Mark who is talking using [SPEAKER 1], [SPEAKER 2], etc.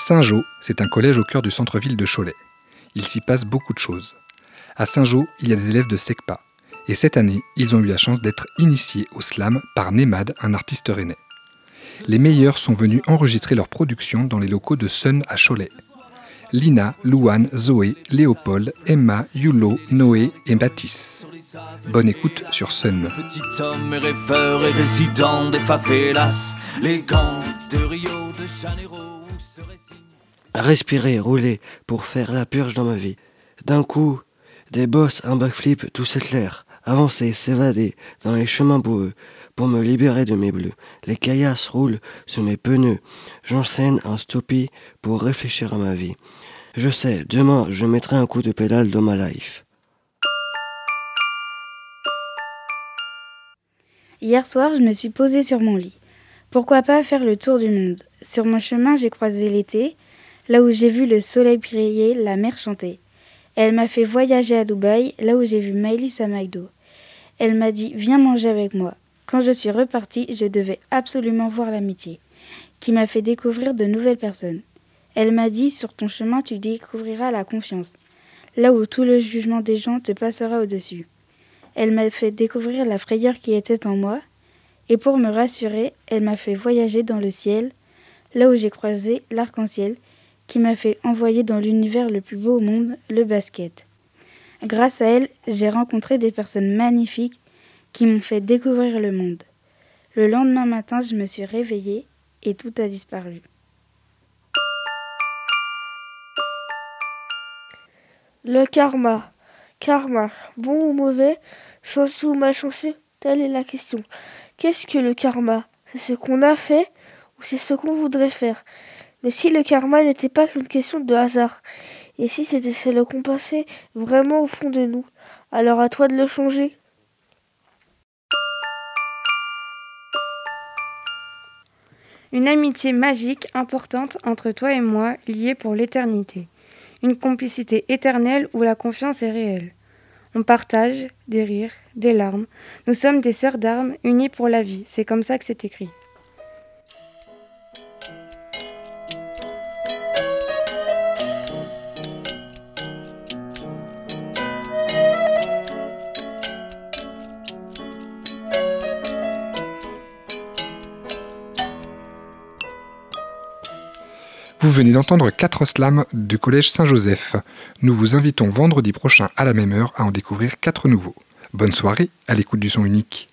[SPEAKER 1] Saint-Jean, c'est un collège au cœur du centre-ville de Cholet. Il s'y passe beaucoup de choses. À Saint-Jean, il y a des élèves de SECPA. Et cette année, ils ont eu la chance d'être initiés au slam par Nemad, un artiste rennais. Les meilleurs sont venus enregistrer leur production dans les locaux de Sun à Cholet. Lina, Louane, Zoé, Léopold, Emma, Yulo, Noé et Baptiste. Bonne écoute sur Sun.
[SPEAKER 2] Petit homme et rêveur et résident des favelas, les gants de Rio de Janeiro. où serait si-
[SPEAKER 3] Respirer, rouler pour faire la purge dans ma vie. D'un coup, des bosses, un backflip, tout s'éclaire. Avancer, s'évader dans les chemins boueux pour me libérer de mes bleus. Les caillasses roulent sous mes pneus. J'enseigne un stoppie pour réfléchir à ma vie. Je sais, demain, je mettrai un coup de pédale dans ma life.
[SPEAKER 4] Hier soir, je me suis posée sur mon lit. Pourquoi pas faire le tour du monde? Sur mon chemin, j'ai croisé l'été, là où j'ai vu le soleil briller, la mer chanter. Elle m'a fait voyager à Dubaï, là où j'ai vu Miley à McDo. Elle m'a dit Viens manger avec moi. Quand je suis repartie, je devais absolument voir l'amitié, qui m'a fait découvrir de nouvelles personnes. Elle m'a dit Sur ton chemin, tu découvriras la confiance, là où tout le jugement des gens te passera au-dessus. Elle m'a fait découvrir la frayeur qui était en moi, et pour me rassurer, elle m'a fait voyager dans le ciel, là où j'ai croisé l'arc-en-ciel, qui m'a fait envoyer dans l'univers le plus beau au monde, le basket. Grâce à elle, j'ai rencontré des personnes magnifiques qui m'ont fait découvrir le monde. Le lendemain matin, je me suis réveillée et tout a disparu.
[SPEAKER 5] Le karma. Karma, bon ou mauvais, chanceux ou malchanceux, telle est la question. Qu'est-ce que le karma? C'est ce qu'on a fait ou c'est ce qu'on voudrait faire? Mais si le karma n'était pas qu'une question de hasard, et si c'était celle qu'on passait vraiment au fond de nous, alors à toi de le changer.
[SPEAKER 6] Une amitié magique, importante entre toi et moi, liée pour l'éternité. Une complicité éternelle où la confiance est réelle. On partage des rires, des larmes. Nous sommes des sœurs d'armes unies pour la vie. C'est comme ça que c'est écrit.
[SPEAKER 1] Vous venez d'entendre quatre slams du collège Saint-Joseph. Nous vous invitons vendredi prochain à la même heure à en découvrir quatre nouveaux. Bonne soirée à l'écoute du son unique.